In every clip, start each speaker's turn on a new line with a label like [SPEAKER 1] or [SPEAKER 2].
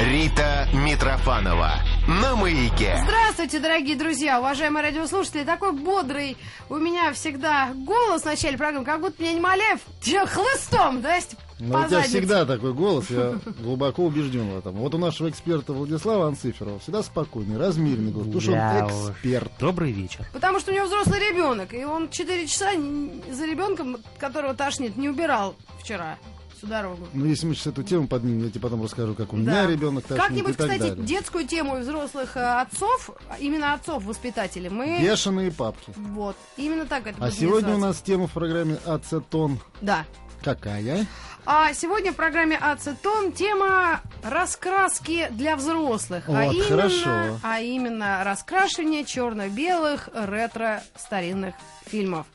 [SPEAKER 1] Рита Митрофанова на маяке.
[SPEAKER 2] Здравствуйте, дорогие друзья, уважаемые радиослушатели. Такой бодрый у меня всегда голос в начале программы, как будто меня не Малев хлыстом, да, есть
[SPEAKER 3] Ну,
[SPEAKER 2] по
[SPEAKER 3] у тебя
[SPEAKER 2] заднице.
[SPEAKER 3] всегда такой голос, я глубоко убежден в этом. Вот у нашего эксперта Владислава Анциферова всегда спокойный, размеренный голос, потому что
[SPEAKER 4] Да
[SPEAKER 3] он эксперт.
[SPEAKER 4] Добрый вечер.
[SPEAKER 2] Потому что у него взрослый ребенок, и он 4 часа за ребенком, которого тошнит, не убирал вчера всю дорогу.
[SPEAKER 3] Ну, если мы сейчас эту тему поднимем, я тебе потом расскажу, как у
[SPEAKER 2] Да.
[SPEAKER 3] меня ребенок и
[SPEAKER 2] Как-нибудь,
[SPEAKER 3] так
[SPEAKER 2] кстати,
[SPEAKER 3] далее.
[SPEAKER 2] детскую тему взрослых э, отцов, именно отцов-воспитателей, мы...
[SPEAKER 3] Бешеные папки.
[SPEAKER 2] Вот, именно так это
[SPEAKER 3] А сегодня у нас тема в программе «Ацетон».
[SPEAKER 2] Да.
[SPEAKER 3] Какая?
[SPEAKER 2] А сегодня в программе «Ацетон» тема раскраски для взрослых. а,
[SPEAKER 3] Вот,
[SPEAKER 2] именно,
[SPEAKER 3] хорошо.
[SPEAKER 2] а именно раскрашивание черно-белых ретро-старинных фильмов.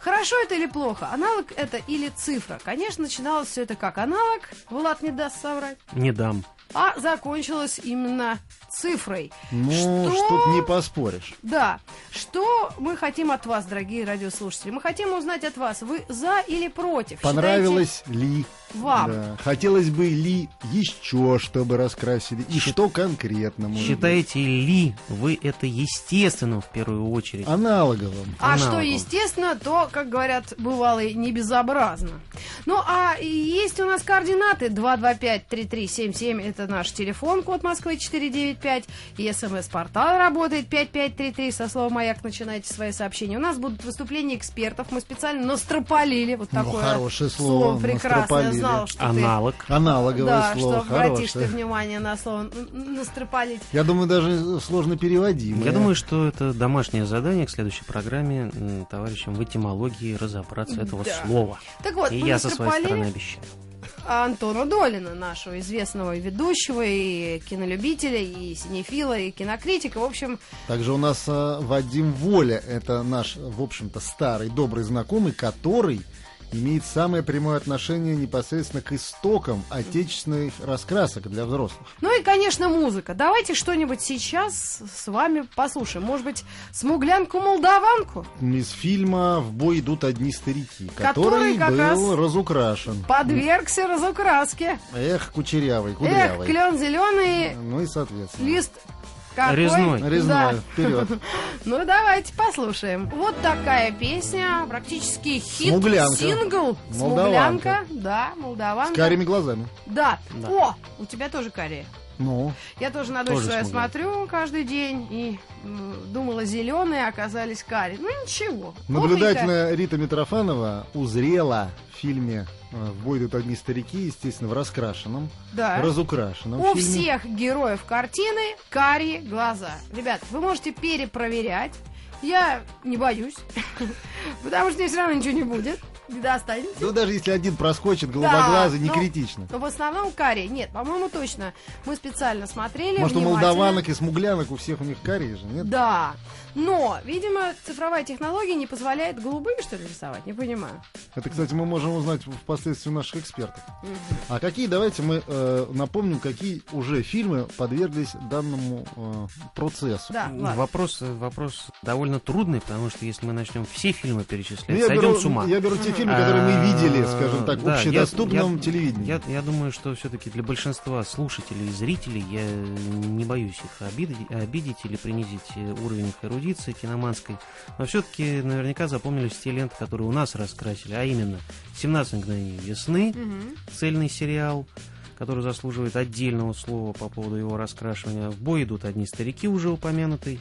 [SPEAKER 2] Хорошо это или плохо? Аналог это или цифра? Конечно, начиналось все это как аналог, Влад не даст соврать,
[SPEAKER 4] Не дам.
[SPEAKER 2] а закончилось именно цифрой.
[SPEAKER 3] Ну,
[SPEAKER 2] Что?
[SPEAKER 3] что тут не поспоришь.
[SPEAKER 2] Да. Что мы хотим от вас, дорогие радиослушатели? Мы хотим узнать от вас, вы за или против?
[SPEAKER 3] Понравилось ли?
[SPEAKER 2] Вам?
[SPEAKER 3] Да. Хотелось бы ли еще, чтобы раскрасили? И что конкретно? может быть?
[SPEAKER 4] Считаете ли вы это естественным в первую очередь?
[SPEAKER 3] Аналоговым.
[SPEAKER 2] А
[SPEAKER 4] Аналогом.
[SPEAKER 2] что, естественно, то, как говорят бывалые, не безобразно. Ну, а есть у нас координаты 225-3377, это наш телефон, код Москвы 495, и смс-портал работает 5533, со слова «Маяк» начинайте свои сообщения. У нас будут выступления экспертов, мы специально настропалили, вот
[SPEAKER 3] Ну,
[SPEAKER 2] такое
[SPEAKER 3] хорошее слово,
[SPEAKER 2] прекрасное, знал, что
[SPEAKER 4] Аналог.
[SPEAKER 3] Аналоговое
[SPEAKER 2] ты... Да,
[SPEAKER 3] слово.
[SPEAKER 2] что обратишь ты
[SPEAKER 3] хорошее.
[SPEAKER 2] внимание на слово настропалить.
[SPEAKER 3] Я думаю, даже сложно переводимое.
[SPEAKER 4] Я думаю, что это домашнее задание к следующей программе товарищам в этимологии разобраться этого
[SPEAKER 2] Да.
[SPEAKER 4] слова.
[SPEAKER 2] Так вот,
[SPEAKER 4] И я со своей стороны обещаю.
[SPEAKER 2] Антона Долина, нашего известного ведущего и кинолюбителя, и синефила, и кинокритика. В общем,
[SPEAKER 3] Также у нас а, Вадим Воля, это наш, в общем-то, старый добрый знакомый, который имеет самое прямое отношение непосредственно к истокам отечественных раскрасок для взрослых.
[SPEAKER 2] ну и, конечно, музыка. Давайте что-нибудь сейчас с вами послушаем. Может быть, смуглянку-молдаванку?
[SPEAKER 3] Из фильма «В бой идут одни старики»,
[SPEAKER 2] Который
[SPEAKER 3] который,
[SPEAKER 2] как
[SPEAKER 3] был
[SPEAKER 2] раз
[SPEAKER 3] разукрашен.
[SPEAKER 2] Подвергся разукраске.
[SPEAKER 3] Эх, кучерявый,
[SPEAKER 2] Эх,
[SPEAKER 3] кудрявый.
[SPEAKER 2] клен зеленый,
[SPEAKER 3] Ну и соответственно.
[SPEAKER 2] лист какой?
[SPEAKER 4] Резной.
[SPEAKER 3] Резной,
[SPEAKER 2] Да.
[SPEAKER 3] вперед.
[SPEAKER 2] Ну, давайте послушаем. Вот такая песня, практически хит,
[SPEAKER 3] Смуглянка.
[SPEAKER 2] сингл.
[SPEAKER 3] Молдаванка.
[SPEAKER 2] Смуглянка, да,
[SPEAKER 3] С
[SPEAKER 2] молдаванка.
[SPEAKER 3] карими глазами.
[SPEAKER 2] Да.
[SPEAKER 4] Да.
[SPEAKER 2] О, у тебя тоже карие.
[SPEAKER 3] Ну,
[SPEAKER 2] Я тоже на дочь свою смотрю каждый день и думала зеленые, оказались карие. Ну ничего. плохонько.
[SPEAKER 3] наблюдательная Рита Митрофанова узрела в фильме э, «В бой идут одни старики», естественно, в раскрашенном,
[SPEAKER 2] Да.
[SPEAKER 3] разукрашенном
[SPEAKER 2] У
[SPEAKER 3] фильме.
[SPEAKER 2] всех героев картины карие глаза. Ребят, вы можете перепроверять. Я не боюсь, потому что мне все равно ничего не будет. Беда останется.
[SPEAKER 3] Ну, даже если один проскочит, голубоглазый, не
[SPEAKER 2] ну,
[SPEAKER 3] критично.
[SPEAKER 2] Но в основном карие. Нет, по-моему, точно. Мы специально смотрели.
[SPEAKER 3] Может, у молдаванок и смуглянок у всех у них карие же, нет?
[SPEAKER 2] Да. Но, видимо, цифровая технология не позволяет голубыми, что ли, рисовать? Не понимаю.
[SPEAKER 3] Это, кстати, мы можем узнать впоследствии у наших экспертов. А какие, давайте мы э, напомним, какие уже фильмы подверглись данному э, процессу.
[SPEAKER 2] Да, ладно.
[SPEAKER 4] Вопрос, вопрос довольно трудный, потому что если мы начнем все фильмы перечислять,
[SPEAKER 3] Ну, я,
[SPEAKER 4] сойдем
[SPEAKER 3] беру,
[SPEAKER 4] с ума.
[SPEAKER 3] я беру те фильмы, которые мы видели, скажем так, в
[SPEAKER 4] Да, я-
[SPEAKER 3] общедоступном
[SPEAKER 4] я-
[SPEAKER 3] телевидении.
[SPEAKER 4] Я, я думаю, что все-таки для большинства слушателей и зрителей я не боюсь их обидеть, обидеть или принизить э, уровень их эрудиции киноманской. Но все-таки наверняка запомнились те ленты, которые у нас раскрасили, а именно «17 мгновений весны», цельный сериал, который заслуживает отдельного слова по поводу его раскрашивания. В бой идут одни старики, уже упомянутый.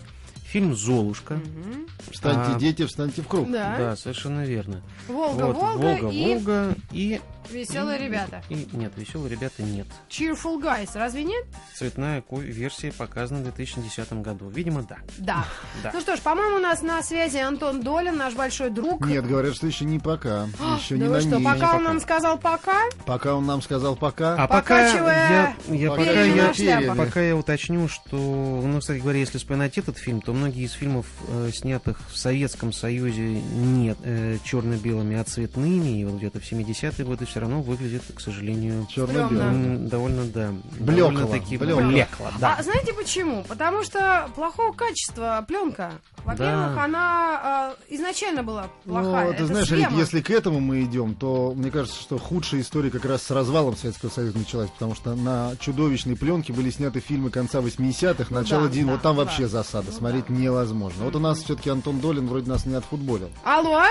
[SPEAKER 4] Фильм «Золушка».
[SPEAKER 2] Мгм.
[SPEAKER 3] Встаньте,
[SPEAKER 4] А,
[SPEAKER 3] дети, встаньте в круг.
[SPEAKER 2] Да.
[SPEAKER 4] Да, совершенно верно.
[SPEAKER 2] Волга,
[SPEAKER 4] Вот,
[SPEAKER 2] Волга,
[SPEAKER 4] Волга,
[SPEAKER 2] и
[SPEAKER 4] Волга и...
[SPEAKER 2] веселые
[SPEAKER 4] и-
[SPEAKER 2] ребята.
[SPEAKER 4] И, нет, веселые ребята нет.
[SPEAKER 2] Cheerful Guys, разве нет?
[SPEAKER 4] Цветная версия показана в 2010 году. Видимо, да.
[SPEAKER 2] Да.
[SPEAKER 4] Да.
[SPEAKER 2] Ну что ж, по-моему, у нас на связи Антон Долин, наш большой друг.
[SPEAKER 3] Нет, говорят, что еще не пока. Еще
[SPEAKER 2] да
[SPEAKER 3] не
[SPEAKER 2] вы
[SPEAKER 3] на
[SPEAKER 2] что,
[SPEAKER 3] ней.
[SPEAKER 2] пока он
[SPEAKER 4] пока.
[SPEAKER 2] нам сказал пока,
[SPEAKER 3] Пока он нам сказал пока.
[SPEAKER 4] А пока я, я,
[SPEAKER 3] Пока
[SPEAKER 4] я, пока я уточню, что, ну, кстати говоря, если вспоминать этот фильм, то многие из фильмов, э, снятых в Советском Союзе, нет э, черно-белыми, а цветными, и вот где-то в 70-е годы все равно выглядит, к сожалению, довольно, да,
[SPEAKER 3] Блекло,
[SPEAKER 4] довольно-таки
[SPEAKER 3] блекло.
[SPEAKER 4] блекло, да.
[SPEAKER 2] А знаете почему? Потому что плохого качества пленка. Во-первых,
[SPEAKER 4] Да.
[SPEAKER 2] она э, изначально была плохая.
[SPEAKER 3] Ну, ты
[SPEAKER 2] Это
[SPEAKER 3] знаешь,
[SPEAKER 2] схема.
[SPEAKER 3] если к этому мы идем, то мне кажется, что худшая история как раз с развалом Советского Союза началась, потому что на чудовищной пленке были сняты фильмы конца 80-х, начало
[SPEAKER 2] да,
[SPEAKER 3] 90
[SPEAKER 2] да,
[SPEAKER 3] вот там
[SPEAKER 2] да.
[SPEAKER 3] вообще засада,
[SPEAKER 2] Ну
[SPEAKER 3] смотреть невозможно. Вот у нас все-таки Антон Долин вроде нас не отфутболил.
[SPEAKER 2] Алло,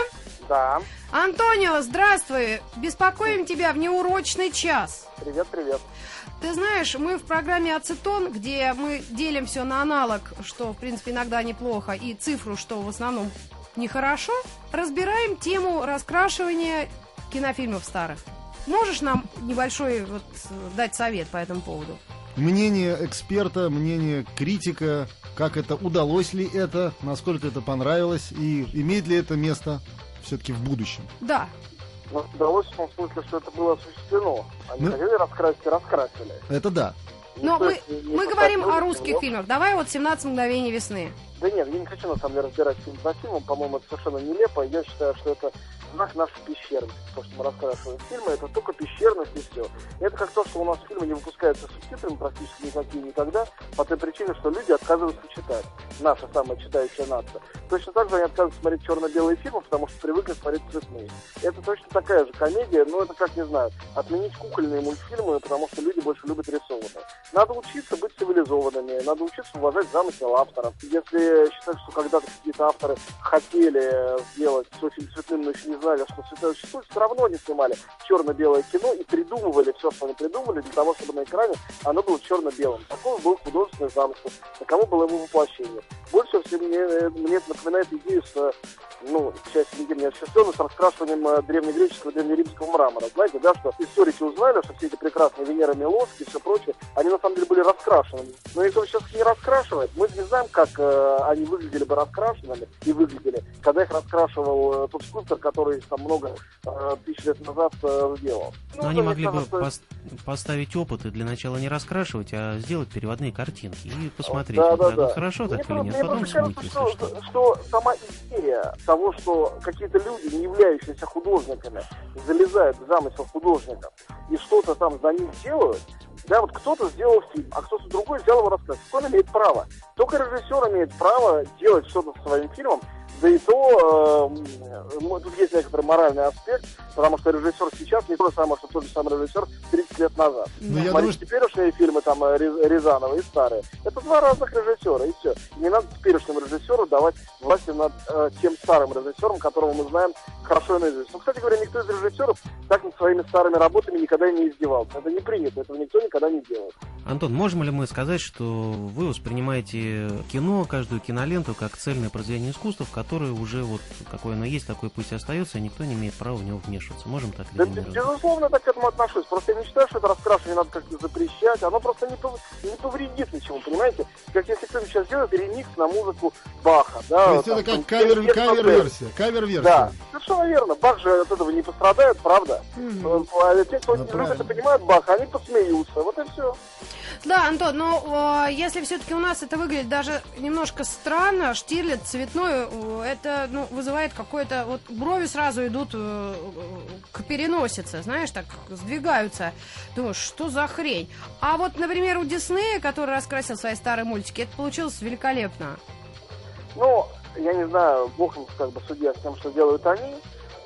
[SPEAKER 5] Да,
[SPEAKER 2] Антонио, здравствуй. Беспокоим тебя в неурочный час.
[SPEAKER 5] привет, привет.
[SPEAKER 2] Ты знаешь, мы в программе «Ацетон», где мы делим все на аналог, что, в принципе, иногда неплохо, и цифру, что в основном нехорошо, разбираем тему раскрашивания кинофильмов старых. Можешь нам небольшой вот, дать совет по этому поводу?
[SPEAKER 3] Мнение эксперта, мнение критика, как это, удалось ли это, насколько это понравилось, и имеет ли это место все-таки в будущем.
[SPEAKER 2] Да.
[SPEAKER 5] Ну, удалось в том смысле, что это было осуществлено. Они
[SPEAKER 3] Ну-
[SPEAKER 5] хотели раскрасить и раскрасили.
[SPEAKER 3] Это да.
[SPEAKER 2] Но
[SPEAKER 5] Никто
[SPEAKER 2] мы,
[SPEAKER 5] не
[SPEAKER 2] мы говорим о
[SPEAKER 5] подтолкнул,
[SPEAKER 2] русских
[SPEAKER 5] но-
[SPEAKER 2] фильмах. Давай вот «17 мгновений весны».
[SPEAKER 5] Да нет, я не хочу на самом деле разбирать фильм за фильмом, по-моему, это совершенно нелепо. Я считаю, что это знак нашей пещерности. То, что мы раскрашиваем фильмы, это только пещерность и все. Это как то, что у нас фильмы не выпускаются с субтитрами практически никакие никогда, по той причине, что люди отказываются читать. Наша самая читающая нация. Точно так же они отказываются смотреть черно-белые фильмы, потому что привыкли смотреть цветные. Это точно такая же комедия, но это как, не знаю, отменить кукольные мультфильмы, потому что люди больше любят рисованные. Надо учиться быть цивилизованными, надо учиться уважать замысел авторов. Если считать, что когда-то какие-то авторы хотели сделать все очень цветным, но еще не знали, что цветное существует, все равно они снимали черно-белое кино и придумывали все, что они придумывали, для того, чтобы на экране оно было черно-белым. Такой был художественный замысел, таково было его воплощение. Больше всего мне, э, мне это напоминает идею с, э, ну, к счастью, нигде не осуществлено, с раскрашиванием э, древнегреческого, древнеримского мрамора. Знаете, да, что историки узнали, что все эти прекрасные Венеры Милоски и все прочее, они на самом деле были раскрашены. Но никто сейчас их не раскрашивает. Мы не знаем, как э, они выглядели бы раскрашенными и выглядели, когда их раскрашивал э, тот скульптор, который там много э, тысяч лет назад э, сделал. Ну,
[SPEAKER 4] Но они могли бы
[SPEAKER 5] кажется,
[SPEAKER 4] пос- поставить опыты для начала не раскрашивать, а сделать переводные картинки и посмотреть,
[SPEAKER 5] Да, да, да.
[SPEAKER 4] хорошо
[SPEAKER 5] Мне
[SPEAKER 4] так или нет. Потом
[SPEAKER 5] кажется, что,
[SPEAKER 4] что.
[SPEAKER 5] что сама идея того, что какие-то люди, не являющиеся художниками, залезают в замысел художников и что-то там за них делают, да, вот кто-то сделал фильм, а кто-то другой взял его рассказ. Кто имеет право? Только режиссер имеет право делать что-то со своим фильмом, да и то, э, тут есть некоторый моральный аспект, потому что режиссер сейчас не то же самое, что тот же самый режиссер 30 лет назад.
[SPEAKER 3] Ну, я
[SPEAKER 5] Смотрите
[SPEAKER 3] думаю, что-
[SPEAKER 5] теперешние фильмы, там, э, Рязанова и старые. Это два разных режиссера, и все. Не надо теперешнему режиссеру давать власти над э, тем старым режиссером, которого мы знаем хорошо и наизусть. Ну, кстати говоря, никто из режиссеров так над своими старыми работами никогда не издевался. Это не принято, этого никто никогда не делает.
[SPEAKER 4] Антон, можем ли мы сказать, что вы воспринимаете кино, каждую киноленту, как цельное произведение искусства, в которое уже вот какое оно есть, такое пусть и остается, и никто не имеет права в него вмешиваться? Можем так
[SPEAKER 5] Да, безусловно, так к этому отношусь. Просто я не считаю, что это раскрашивание надо как-то запрещать. Оно просто не, пов- не повредит ничему, понимаете? Как если кто-нибудь сейчас делает ремикс на музыку Баха, да?
[SPEAKER 3] То есть
[SPEAKER 5] там,
[SPEAKER 3] это как
[SPEAKER 5] там,
[SPEAKER 3] кавер, кавер-версия. Кавер-версия.
[SPEAKER 5] Да, совершенно верно. Бах же от этого не пострадает, правда? А те, кто
[SPEAKER 3] Ну,
[SPEAKER 5] не
[SPEAKER 3] правильно.
[SPEAKER 5] любит и понимают Баха, они посмеются. Вот и все.
[SPEAKER 2] Да, Антон, но э, если все-таки у нас это выглядит даже немножко странно, Штирлиц цветной, это ну, вызывает какое-то... Вот брови сразу идут э, к переносице, знаешь, так сдвигаются. Думаю, что за хрень? А вот, например, у Диснея, который раскрасил свои старые мультики, это получилось великолепно.
[SPEAKER 5] Ну, я не знаю, бог как бы судья с тем, что делают они.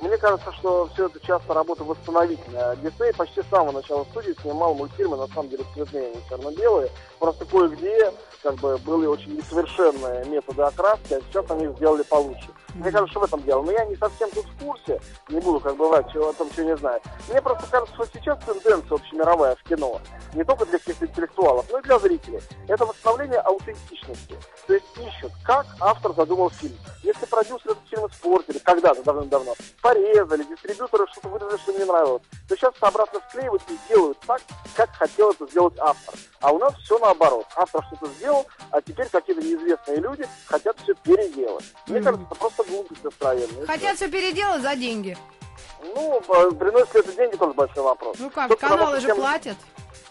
[SPEAKER 5] Мне кажется, что все это часто работа восстановительная. Дисней почти с самого начала студии снимал мультфильмы, на самом деле цветные, не черно-белые. Просто кое-где как бы были очень несовершенные методы окраски, а сейчас они их сделали получше. Мне кажется, что в этом дело. Но я не совсем тут в курсе, не буду как бы врать чего- о том, чего не знаю. Мне просто кажется, что сейчас тенденция общемировая в кино, не только для каких-то интеллектуалов, но и для зрителей. Это восстановление аутентичности. То есть ищут, как автор задумал фильм. Если продюсеры этот фильм испортили, когда-то, давным-давно, порезали, дистрибьюторы что-то выразили, что не нравилось, то сейчас это обратно склеивают и делают так, как хотел это сделать автор. А у нас все наоборот. Автор что-то сделал, а теперь какие-то неизвестные люди хотят все переделать. Мне
[SPEAKER 2] Мгм.
[SPEAKER 5] кажется, это просто глупость откровенная.
[SPEAKER 2] Хотят все переделать за деньги.
[SPEAKER 5] Ну, э, приносят ли это деньги, тоже большой вопрос.
[SPEAKER 2] Ну как,
[SPEAKER 5] Тут
[SPEAKER 2] каналы же
[SPEAKER 5] всем-
[SPEAKER 2] платят.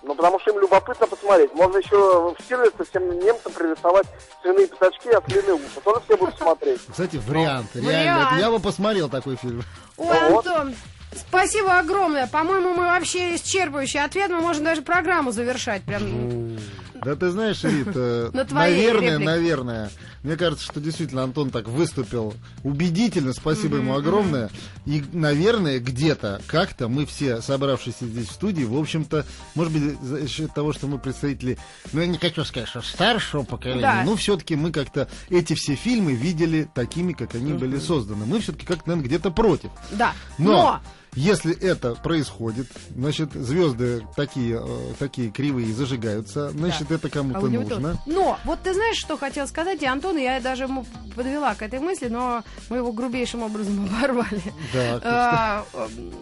[SPEAKER 5] Ну, потому что им любопытно посмотреть. Можно еще в Стирлице всем немцам пририсовать свиные пятачки, а ослиные уши. Тоже все будут смотреть.
[SPEAKER 3] Кстати, вариант.
[SPEAKER 2] Ну,
[SPEAKER 3] Реально.
[SPEAKER 2] вариант.
[SPEAKER 3] это Я бы посмотрел такой фильм.
[SPEAKER 2] Ой,
[SPEAKER 5] Вот.
[SPEAKER 2] Антон, спасибо огромное. По-моему, мы вообще исчерпывающий ответ. Мы можем даже программу завершать. Прям.
[SPEAKER 3] Да ты знаешь, Рит, э, наверное, наверное, мне кажется, что действительно Антон так выступил убедительно, спасибо ему огромное. И, наверное, где-то, как-то мы все, собравшиеся здесь в студии, в общем-то, может быть, за счет того, что мы представители, ну, я не хочу сказать, что старшего поколения,
[SPEAKER 2] Да.
[SPEAKER 3] но все-таки мы как-то эти все фильмы видели такими, как они были созданы. Мы все-таки как-то, наверное, где-то против.
[SPEAKER 2] Да.
[SPEAKER 3] Но,
[SPEAKER 2] Но
[SPEAKER 3] если это происходит, значит, звезды такие, э, такие кривые зажигаются, значит, это
[SPEAKER 2] А
[SPEAKER 3] кому-то
[SPEAKER 2] него
[SPEAKER 3] нужно.
[SPEAKER 2] тоже. Но, вот ты знаешь, что хотел сказать, и Антон, я даже ему подвела к этой мысли, но мы его грубейшим образом оборвали.
[SPEAKER 3] Да,
[SPEAKER 2] А, эм,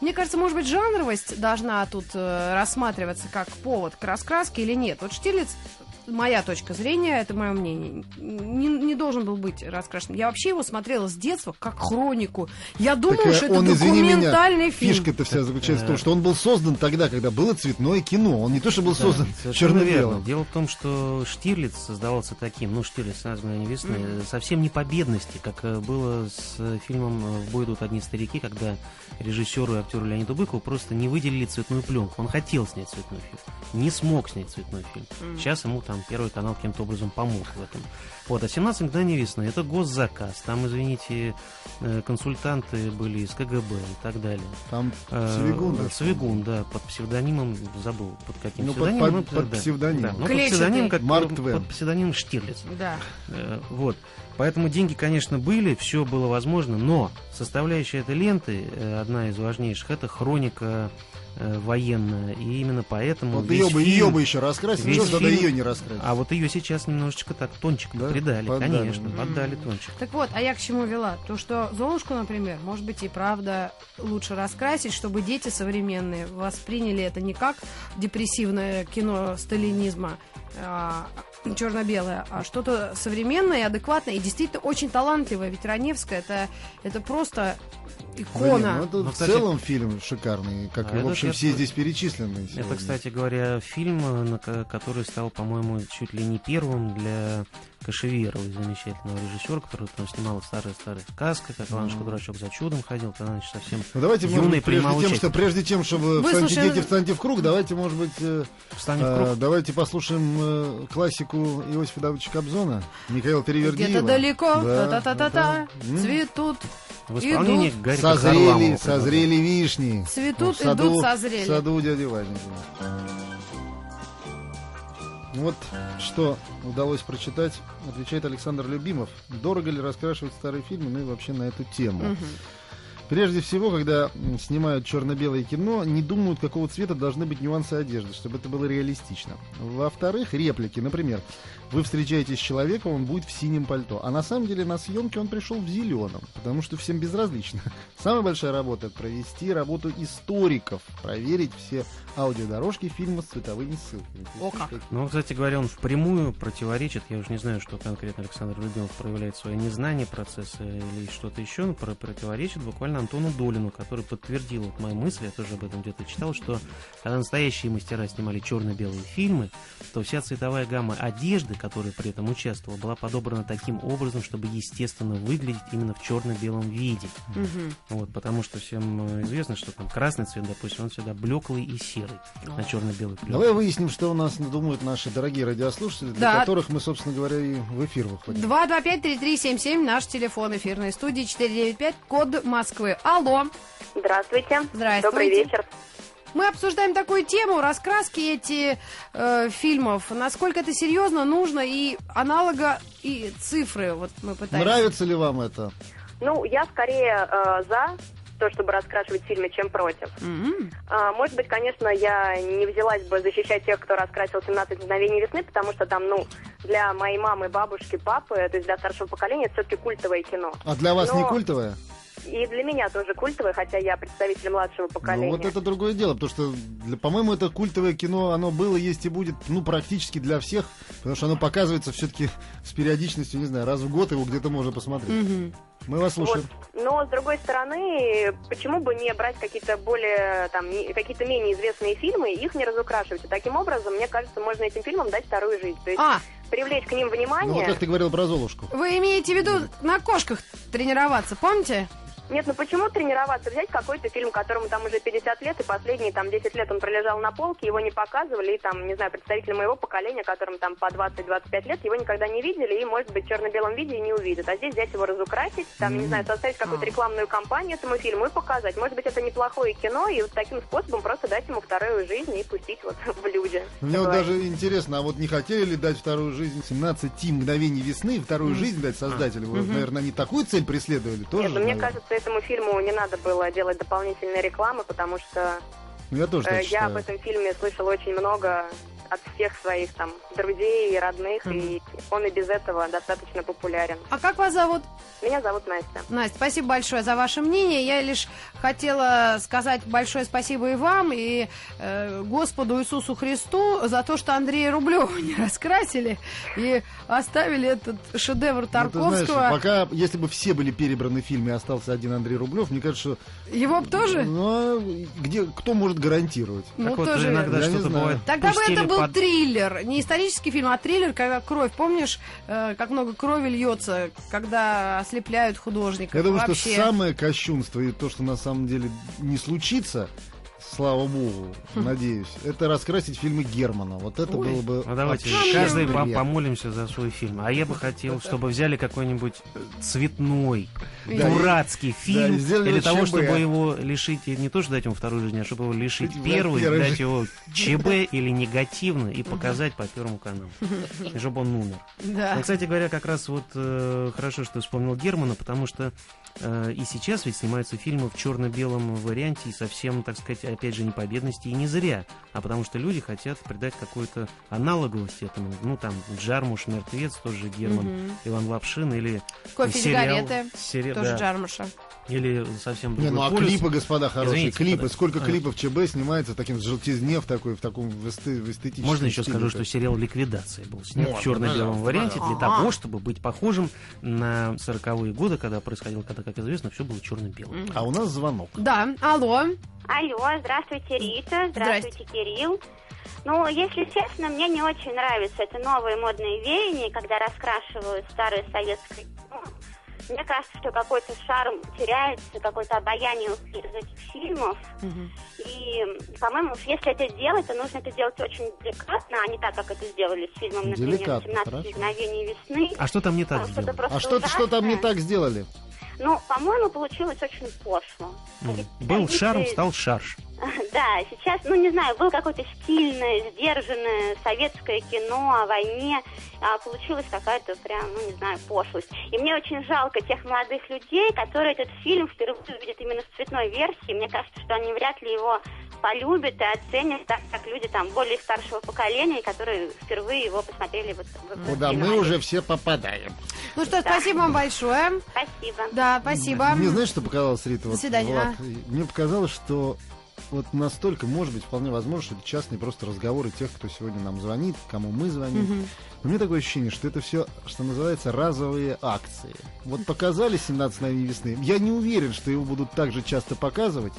[SPEAKER 2] Мне кажется, может быть, жанровость должна тут э, рассматриваться как повод к раскраске или нет. Вот Штирлиц, моя точка зрения, это мое мнение, не, не должен был быть раскрашен. Я вообще его смотрела с детства как хронику. Я думала,
[SPEAKER 3] э,
[SPEAKER 2] что это
[SPEAKER 3] он, извини меня,
[SPEAKER 2] документальный фильм.
[SPEAKER 3] фишка-то вся заключается в том, что он был создан тогда, когда было цветное кино. Он не то, что был создан
[SPEAKER 4] Совершенно верно.
[SPEAKER 3] черно-белым.
[SPEAKER 4] Дело в том, что Штирлиц создавался таким, ну, Штирлиц, «Названные весны», э, совсем не по бедности, как э, было с фильмом «В бой идут одни старики», когда режиссеру и актеру Леониду Быкову просто не выделили цветную пленку. Он хотел снять цветной фильм, не смог снять цветной фильм. Сейчас ему там Первый канал каким-то образом помог в этом. Вот, а 17 мгновений весны это госзаказ. Там, извините, э, консультанты были из КГБ и так далее.
[SPEAKER 3] Там
[SPEAKER 4] Э,
[SPEAKER 3] Свигун, да,
[SPEAKER 4] Свигун, да, под псевдонимом, забыл, под каким
[SPEAKER 3] Ну, под-
[SPEAKER 4] псевдонимом.
[SPEAKER 3] под-
[SPEAKER 4] ну,
[SPEAKER 3] под
[SPEAKER 4] да,
[SPEAKER 3] псевдонимом.
[SPEAKER 4] Да, ну, под псевдонимом, как
[SPEAKER 3] Марк Твен.
[SPEAKER 4] под псевдонимом Штирлиц.
[SPEAKER 2] Да.
[SPEAKER 4] Э, Вот. Поэтому деньги, конечно, были, все было возможно, но составляющая этой ленты, э, одна из важнейших, это хроника э, военная. И именно поэтому
[SPEAKER 3] Вот ее бы,
[SPEAKER 4] фильм-
[SPEAKER 3] ее бы еще раскрасить,
[SPEAKER 4] весь
[SPEAKER 3] что тогда
[SPEAKER 4] фильм-
[SPEAKER 3] ее не раскрасить?
[SPEAKER 4] А вот ее сейчас немножечко так тончик
[SPEAKER 3] Да?
[SPEAKER 4] придали,
[SPEAKER 3] Поддали.
[SPEAKER 4] конечно, поддали тончик.
[SPEAKER 2] Так вот, а я к чему вела? То, что Золушку, например, может быть и правда лучше раскрасить, чтобы дети современные восприняли это не как депрессивное кино сталинизма, а, черно-белое, а что-то современное и адекватное, и действительно очень талантливое. Ведь Раневская это, это просто
[SPEAKER 3] Блин,
[SPEAKER 2] икона.
[SPEAKER 3] ну, это
[SPEAKER 4] Ну,
[SPEAKER 3] в
[SPEAKER 4] кстати-
[SPEAKER 3] целом фильм шикарный, как,
[SPEAKER 4] А
[SPEAKER 3] и, в общем,
[SPEAKER 4] я-
[SPEAKER 3] все здесь перечисленные
[SPEAKER 4] Это,
[SPEAKER 3] сегодня.
[SPEAKER 4] кстати говоря, фильм, который стал, по-моему, чуть ли не первым для Кашеверовой, замечательного режиссера, который там снимал старая-старая сказка, как Иванушка Дурачок за чудом ходил, тогда, значит, совсем
[SPEAKER 3] Ну, давайте, может
[SPEAKER 4] юный
[SPEAKER 3] быть, прежде тем, что, прежде тем, чтобы
[SPEAKER 2] Выслушаем-
[SPEAKER 3] встаньте, дети, встаньте в круг, давайте, может быть, э,
[SPEAKER 4] в
[SPEAKER 3] э, давайте послушаем э, классику Иосифа Давыдовича Кобзона, Михаила Перевердиева.
[SPEAKER 2] Где-то далеко,
[SPEAKER 3] Да,
[SPEAKER 2] та-та-та-та-та,
[SPEAKER 3] да.
[SPEAKER 2] Цветут,
[SPEAKER 4] В исполнении
[SPEAKER 2] идут.
[SPEAKER 4] Гарика
[SPEAKER 3] Созрели,
[SPEAKER 4] Харламова.
[SPEAKER 3] созрели вишни.
[SPEAKER 2] Цветут,
[SPEAKER 3] в саду,
[SPEAKER 2] идут, созрели.
[SPEAKER 3] В саду дяди Вот что удалось прочитать, отвечает Александр Любимов. Дорого ли раскрашивать старые фильмы, ну и вообще на эту тему. Прежде всего, когда снимают черно-белое кино, не думают, какого цвета должны быть нюансы одежды, чтобы это было реалистично. Во-вторых, реплики. Например, вы встречаетесь с человеком, он будет в синем пальто. А на самом деле на съемке он пришел в зеленом, потому что всем безразлично. Самая большая работа это провести работу историков, проверить все аудиодорожки фильма с цветовыми ссылками.
[SPEAKER 2] О как.
[SPEAKER 4] Ну, кстати говоря, он впрямую противоречит, я уже не знаю, что конкретно Александр Любимов проявляет свое незнание процесса или что-то еще, но про- противоречит буквально Антону Долину, который подтвердил вот мою мысль, я тоже об этом где-то читал, что когда настоящие мастера снимали черно-белые фильмы, то вся цветовая гамма одежды, которая при этом участвовала, была подобрана таким образом, чтобы естественно выглядеть именно в черно-белом виде.
[SPEAKER 2] Мгм.
[SPEAKER 4] Вот, потому что всем э, известно, что там красный цвет, допустим, он всегда блеклый и серый на черно-белый пленке.
[SPEAKER 3] Давай выясним, что у нас думают наши дорогие радиослушатели, для
[SPEAKER 2] Да.
[SPEAKER 3] которых мы, собственно говоря, и в эфир выходим.
[SPEAKER 2] 225-3377, наш телефон эфирной студии 495, код Москвы. Алло,
[SPEAKER 6] Здравствуйте.
[SPEAKER 2] Здравствуйте.
[SPEAKER 6] Добрый вечер.
[SPEAKER 2] Мы обсуждаем такую тему, раскраски эти э, фильмов, насколько это серьезно, нужно, и аналога, и цифры, вот мы пытаемся.
[SPEAKER 3] Нравится ли вам это?
[SPEAKER 6] Ну, я скорее э, за то, чтобы раскрашивать фильмы, чем против.
[SPEAKER 2] М.
[SPEAKER 6] А, может быть, конечно, я не взялась бы защищать тех, кто раскрасил «17 мгновений весны», потому что там, ну, для моей мамы, бабушки, папы, то есть для старшего поколения, это все-таки культовое кино.
[SPEAKER 3] А для вас не
[SPEAKER 6] Но-
[SPEAKER 3] культовое?
[SPEAKER 6] И для меня тоже культовое, хотя я представитель младшего поколения.
[SPEAKER 3] Ну вот это другое дело, потому что, для- по-моему, это культовое кино, оно было, есть и будет, ну, практически для всех, потому что оно показывается все-таки с периодичностью, не знаю, раз в год его где-то можно посмотреть.
[SPEAKER 2] Мгм.
[SPEAKER 3] Мы вас
[SPEAKER 6] Вот.
[SPEAKER 3] слушаем.
[SPEAKER 6] Но, с другой стороны, почему бы не брать какие-то более, там, какие-то менее известные фильмы и их не разукрашивать? И таким образом, мне кажется, можно этим фильмам дать вторую жизнь. То есть
[SPEAKER 2] А,
[SPEAKER 6] привлечь к ним
[SPEAKER 3] Ну, вот
[SPEAKER 6] внимание.
[SPEAKER 3] как ты говорил про Золушку.
[SPEAKER 2] вы имеете в виду на кошках тренироваться, помните?
[SPEAKER 6] Нет, ну почему тренироваться? Взять какой-то фильм, которому там уже 50 лет, и последние там 10 лет он пролежал на полке, его не показывали, и там, не знаю, представители моего поколения, которым там по 20-25 лет, его никогда не видели, и, может быть, в черно-белом виде и не увидят. А здесь взять его разукрасить, там, не знаю, составить какую-то рекламную кампанию этому фильму и показать. Может быть, это неплохое кино, и вот таким способом просто дать ему вторую жизнь и пустить вот в люди.
[SPEAKER 3] Мне вот даже интересно, а вот не хотели ли дать вторую жизнь 17 мгновений весны, вторую жизнь дать создателю? Наверное, они такую цель преследовали тоже?
[SPEAKER 6] Нет, ну, мне кажется, этому фильму не надо было делать дополнительной рекламы, потому что
[SPEAKER 3] Ну, я тоже
[SPEAKER 6] э,
[SPEAKER 3] так
[SPEAKER 6] я об этом фильме слышала очень много от всех своих там друзей и родных, и он и без этого достаточно популярен.
[SPEAKER 2] А как вас зовут?
[SPEAKER 6] Меня зовут Настя.
[SPEAKER 2] Настя, спасибо большое за ваше мнение. Я лишь хотела сказать большое спасибо и вам, и э, Господу Иисусу Христу за то, что Андрея Рублева не раскрасили и оставили этот шедевр
[SPEAKER 3] Ну,
[SPEAKER 2] Тарковского.
[SPEAKER 3] знаешь, пока, если бы все были перебраны в фильме, и остался один Андрей Рублев, мне кажется, что...
[SPEAKER 2] Его тоже?
[SPEAKER 3] Ну, а где, кто может гарантировать?
[SPEAKER 2] Ну,
[SPEAKER 4] так вот,
[SPEAKER 2] тоже
[SPEAKER 4] иногда что-то бывает.
[SPEAKER 2] Тогда бы это был
[SPEAKER 4] под-
[SPEAKER 2] триллер. Не исторический фильм, а триллер, когда кровь. Помнишь, э, как много крови льется, когда ослепляют художника?
[SPEAKER 3] Я думаю,
[SPEAKER 2] Вообще.
[SPEAKER 3] что самое кощунство и то, что на самом деле не случится, слава богу, надеюсь, это раскрасить фильмы Германа. Вот это
[SPEAKER 2] Ой.
[SPEAKER 3] было бы...
[SPEAKER 4] Ну давайте каждый
[SPEAKER 3] приятно.
[SPEAKER 4] помолимся за свой фильм. А я бы хотел, чтобы взяли какой-нибудь цветной,
[SPEAKER 3] Да,
[SPEAKER 4] дурацкий фильм,
[SPEAKER 3] сделали
[SPEAKER 4] для того,
[SPEAKER 3] ЧБ.
[SPEAKER 4] чтобы его лишить, не то, что дать ему вторую жизнь, а чтобы его лишить первой,
[SPEAKER 3] первой
[SPEAKER 4] дать его ЧБ или негативно и показать по Первому каналу. И чтобы он умер.
[SPEAKER 2] Да.
[SPEAKER 4] Ну, кстати говоря, как раз вот э, хорошо, что вспомнил Германа, потому что э, и сейчас ведь снимаются фильмы в черно-белом варианте, и совсем, так сказать, опять же, не по бедности, и не зря, а потому что люди хотят придать какую-то аналоговость этому. Ну, там, Джармуш, Мертвец, тоже Герман,
[SPEAKER 2] Мгм.
[SPEAKER 4] Иван Лапшин, или
[SPEAKER 2] Кофе,
[SPEAKER 4] сериал,
[SPEAKER 2] сигареты.
[SPEAKER 4] сери-
[SPEAKER 2] Тоже
[SPEAKER 4] да,
[SPEAKER 2] Джармуша.
[SPEAKER 4] Или совсем
[SPEAKER 3] Не, ну а
[SPEAKER 4] другой полюс.
[SPEAKER 3] клипы, господа хорошие,
[SPEAKER 4] Извините,
[SPEAKER 3] клипы.
[SPEAKER 4] подожди.
[SPEAKER 3] Сколько клипов ЧБ снимается таким в желтизне, в такой, в таком в эсте- в эстетическом
[SPEAKER 4] Можно еще
[SPEAKER 3] стиле.
[SPEAKER 4] скажу, что сериал «Ликвидация» был снят
[SPEAKER 3] Можно,
[SPEAKER 4] в черно-белом варианте для того, чтобы быть похожим на 40-е годы, когда происходило, когда, как известно, все было черно-белым.
[SPEAKER 3] А у нас звонок.
[SPEAKER 2] Да, алло.
[SPEAKER 7] Алло, здравствуйте, Рита, здравствуйте, Кирилл. Ну, если честно, мне не очень нравятся это новые модные веяния, когда раскрашивают старые советские кино. Мне кажется, что какой-то шарм теряется, какое-то обаяние из этих фильмов. И, по-моему, если это делать, то нужно это делать очень деликатно, а не так, как это сделали с фильмом, например,
[SPEAKER 3] Деликатно,
[SPEAKER 7] «17
[SPEAKER 3] хорошо.
[SPEAKER 7] мгновений весны».
[SPEAKER 4] А что там не так сделано?
[SPEAKER 7] просто
[SPEAKER 3] А что, что там не так сделали?
[SPEAKER 7] Ну, по-моему, получилось очень пошло. Ведь
[SPEAKER 4] Был
[SPEAKER 7] традиции-
[SPEAKER 4] шарм, стал шарш.
[SPEAKER 7] Да, сейчас, ну не знаю, было какое-то стильное, сдержанное советское кино о войне, а получилась какая-то прям, ну не знаю, пошлость. И мне очень жалко тех молодых людей, которые этот фильм впервые увидят именно в цветной версии. Мне кажется, что они вряд ли его полюбят и оценят так, как люди там более старшего поколения, которые впервые его посмотрели вот в
[SPEAKER 3] Куда мы уже все попадаем.
[SPEAKER 2] Ну что, спасибо вам большое.
[SPEAKER 7] Спасибо.
[SPEAKER 2] Да, спасибо.
[SPEAKER 3] Мне знаешь, что показалось, Рита?
[SPEAKER 2] До
[SPEAKER 3] Вот,
[SPEAKER 2] свидания.
[SPEAKER 3] Влад, мне показалось, что вот настолько, может быть, вполне возможно, что это частные просто разговоры тех, кто сегодня нам звонит, кому мы звоним. Но мне такое ощущение, что это все, что называется, разовые акции. Вот показали 17 мгновений весны. Я не уверен, что его будут так же часто показывать,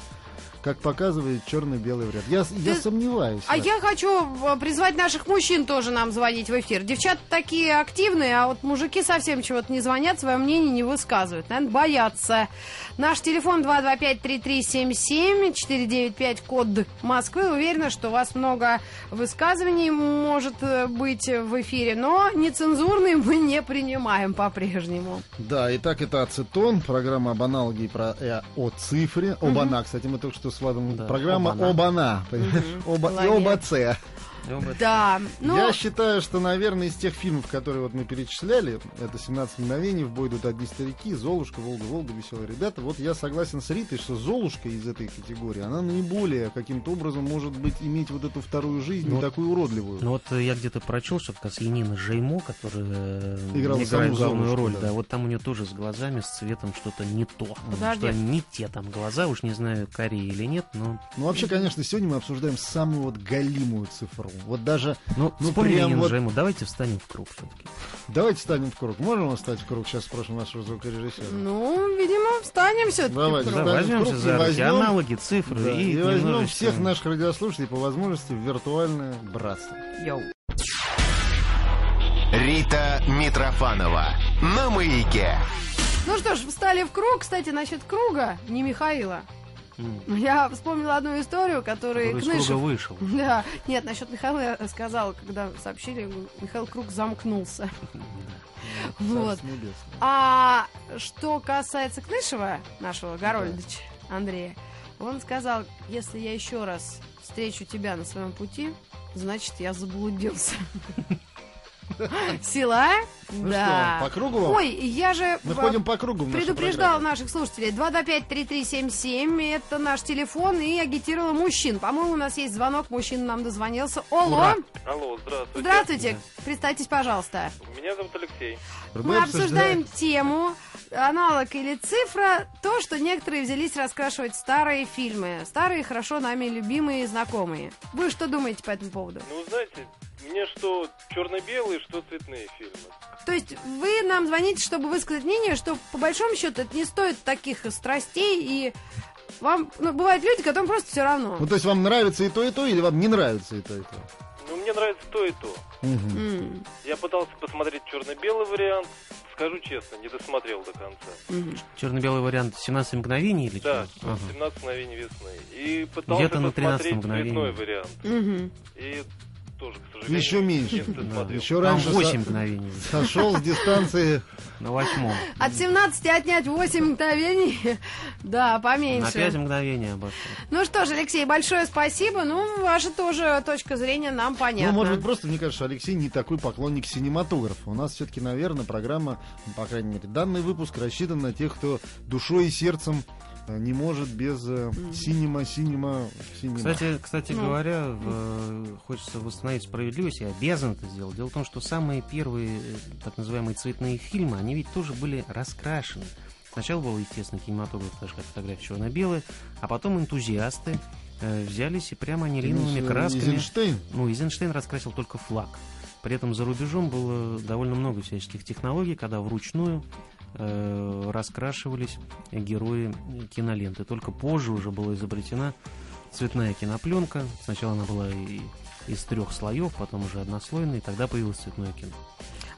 [SPEAKER 3] как показывает черно-белый вариант. Я, я
[SPEAKER 2] Ты-
[SPEAKER 3] сомневаюсь.
[SPEAKER 2] А я хочу э, призвать наших мужчин тоже нам звонить в эфир. Девчата такие активные, а вот мужики совсем чего-то не звонят, свое мнение не высказывают. Наверное, боятся. Наш телефон 225-3377, 495, код Москвы. Уверена, что у вас много высказываний может э, быть в эфире, но нецензурные мы не принимаем по-прежнему.
[SPEAKER 3] Да, итак, это ацетон, программа об аналоге и про, э, о цифре. Обана, кстати, мы только что с Владом...
[SPEAKER 4] Да,
[SPEAKER 3] программа
[SPEAKER 4] Обана.
[SPEAKER 3] Обана, понимаешь? Оба, и
[SPEAKER 2] Молодец.
[SPEAKER 3] оба
[SPEAKER 2] Да, ну...
[SPEAKER 3] Я считаю, что, наверное, из тех фильмов, которые вот мы перечисляли, это «17 мгновений», «В бой идут одни старики», «Золушка», «Волга, Волга», «Веселые ребята», вот я согласен с Ритой, что «Золушка» из этой категории, она наиболее каким-то образом может быть иметь вот эту вторую жизнь, не
[SPEAKER 4] Ну,
[SPEAKER 3] такую уродливую.
[SPEAKER 4] Ну вот я где-то прочел, что как раз Янина Жеймо, которая э,
[SPEAKER 3] Играла
[SPEAKER 4] играет главную
[SPEAKER 3] Золушку,
[SPEAKER 4] роль,
[SPEAKER 3] да.
[SPEAKER 4] да. вот там у нее тоже с глазами, с цветом что-то не то.
[SPEAKER 2] Подожди.
[SPEAKER 4] Что не те там глаза, уж не знаю, карие или нет, но...
[SPEAKER 3] Ну, вообще, конечно, сегодня мы обсуждаем самую вот галимую цифру. Вот даже...
[SPEAKER 4] Ну,
[SPEAKER 3] Ну, прям вот-
[SPEAKER 4] Жеймо, давайте встанем в круг все-таки.
[SPEAKER 3] Давайте станем в круг. Можем встать в круг? Сейчас спросим нашего звукорежиссера.
[SPEAKER 2] Ну, видимо, встанем все-таки.
[SPEAKER 3] Давайте,
[SPEAKER 4] Да,
[SPEAKER 3] Встанем в
[SPEAKER 4] возьмемся
[SPEAKER 3] круг
[SPEAKER 4] за
[SPEAKER 3] и
[SPEAKER 4] руки,
[SPEAKER 3] возьмем-
[SPEAKER 4] аналоги, цифры
[SPEAKER 3] Да,
[SPEAKER 4] и,
[SPEAKER 3] и возьмем
[SPEAKER 4] немножечко-
[SPEAKER 3] всех наших радиослушателей по возможности в виртуальное братство.
[SPEAKER 2] Йоу.
[SPEAKER 1] Рита Митрофанова на маяке.
[SPEAKER 2] Ну что ж, встали в круг. Кстати, насчет круга, не Михаила.
[SPEAKER 4] М.
[SPEAKER 2] Я вспомнила одну историю, которую
[SPEAKER 4] Который
[SPEAKER 2] Кнышев...
[SPEAKER 4] вышел.
[SPEAKER 2] Да, нет, насчет Михаила я сказала, когда сообщили, Михаил Круг замкнулся. Вот. А что касается Кнышева, нашего Горольдовича Андрея, он сказал, если я еще раз встречу тебя на своем пути, значит, я заблудился. Сила?
[SPEAKER 3] Ну
[SPEAKER 2] Да.
[SPEAKER 3] что, по кругу?
[SPEAKER 2] Ой, я же
[SPEAKER 3] Мы
[SPEAKER 2] в-
[SPEAKER 3] ходим по кругу программе.
[SPEAKER 2] наших слушателей. 225-3377, это наш телефон, и агитировала мужчин. По-моему, у нас есть звонок, мужчина нам дозвонился. Алло,
[SPEAKER 4] Ура.
[SPEAKER 8] Алло, здравствуйте.
[SPEAKER 2] здравствуйте, представьтесь, пожалуйста.
[SPEAKER 8] Меня зовут Алексей.
[SPEAKER 2] Мы обсуждаем тему аналог или цифра, то, что некоторые взялись раскрашивать старые фильмы, старые, хорошо нами любимые и знакомые. Вы что думаете по этому поводу?
[SPEAKER 8] Ну, знаете, мне что черно-белые, что цветные фильмы.
[SPEAKER 2] То есть вы нам звоните, чтобы высказать мнение, что по большому счету это не стоит таких страстей и вам, ну, бывают люди, которым просто все равно.
[SPEAKER 3] Ну, то есть вам нравится и то, и то, или вам не нравится и то, и то?
[SPEAKER 8] Ну, мне нравится то и то.
[SPEAKER 3] Мгм.
[SPEAKER 2] М,
[SPEAKER 8] Я пытался посмотреть черно-белый вариант. Скажу честно, не досмотрел до конца.
[SPEAKER 2] мгм.
[SPEAKER 4] Черно-белый вариант 17 мгновений или
[SPEAKER 8] Да,
[SPEAKER 4] чего? Ага.
[SPEAKER 8] 17 мгновений весны. И пытался
[SPEAKER 4] Где-то на 13
[SPEAKER 8] посмотреть цветной вариант.
[SPEAKER 2] Мгм.
[SPEAKER 8] И тоже, к сожалению,
[SPEAKER 3] Еще меньше. Да, еще
[SPEAKER 4] Там
[SPEAKER 3] раньше
[SPEAKER 4] 8
[SPEAKER 3] со-
[SPEAKER 4] мгновений.
[SPEAKER 3] сошел с дистанции.
[SPEAKER 4] На восьмом.
[SPEAKER 2] От 17 отнять 8 мгновений, да,
[SPEAKER 4] На 5
[SPEAKER 2] поменьше.
[SPEAKER 4] мгновений обошло.
[SPEAKER 2] Ну что ж, Алексей, большое спасибо. Ну, ваша тоже точка зрения нам понятна.
[SPEAKER 3] Ну, может быть, просто, мне кажется, Алексей не такой поклонник синематографа. У нас все-таки, наверное, программа, ну, по крайней мере, данный выпуск рассчитан на тех, кто душой и сердцем не может без э, синема, синема, синема.
[SPEAKER 4] Кстати, кстати
[SPEAKER 2] Ну.
[SPEAKER 4] говоря, в- хочется восстановить справедливость, я обязан это сделать. Дело в том, что самые первые э, так называемые цветные фильмы, они ведь тоже были раскрашены. Сначала был, естественно, кинематограф, даже как фотография черно-белая, а потом энтузиасты э, взялись и прямо анилиновыми
[SPEAKER 3] Э,
[SPEAKER 4] красками...
[SPEAKER 3] Эйзенштейн.
[SPEAKER 4] Ну, Эйзенштейн раскрасил только флаг. При этом за рубежом было довольно много всяческих технологий, когда вручную э, раскрашивались герои киноленты. Только позже уже была изобретена цветная кинопленка. Сначала она была и из трех слоев, потом уже однослойная, и тогда появилось цветное кино.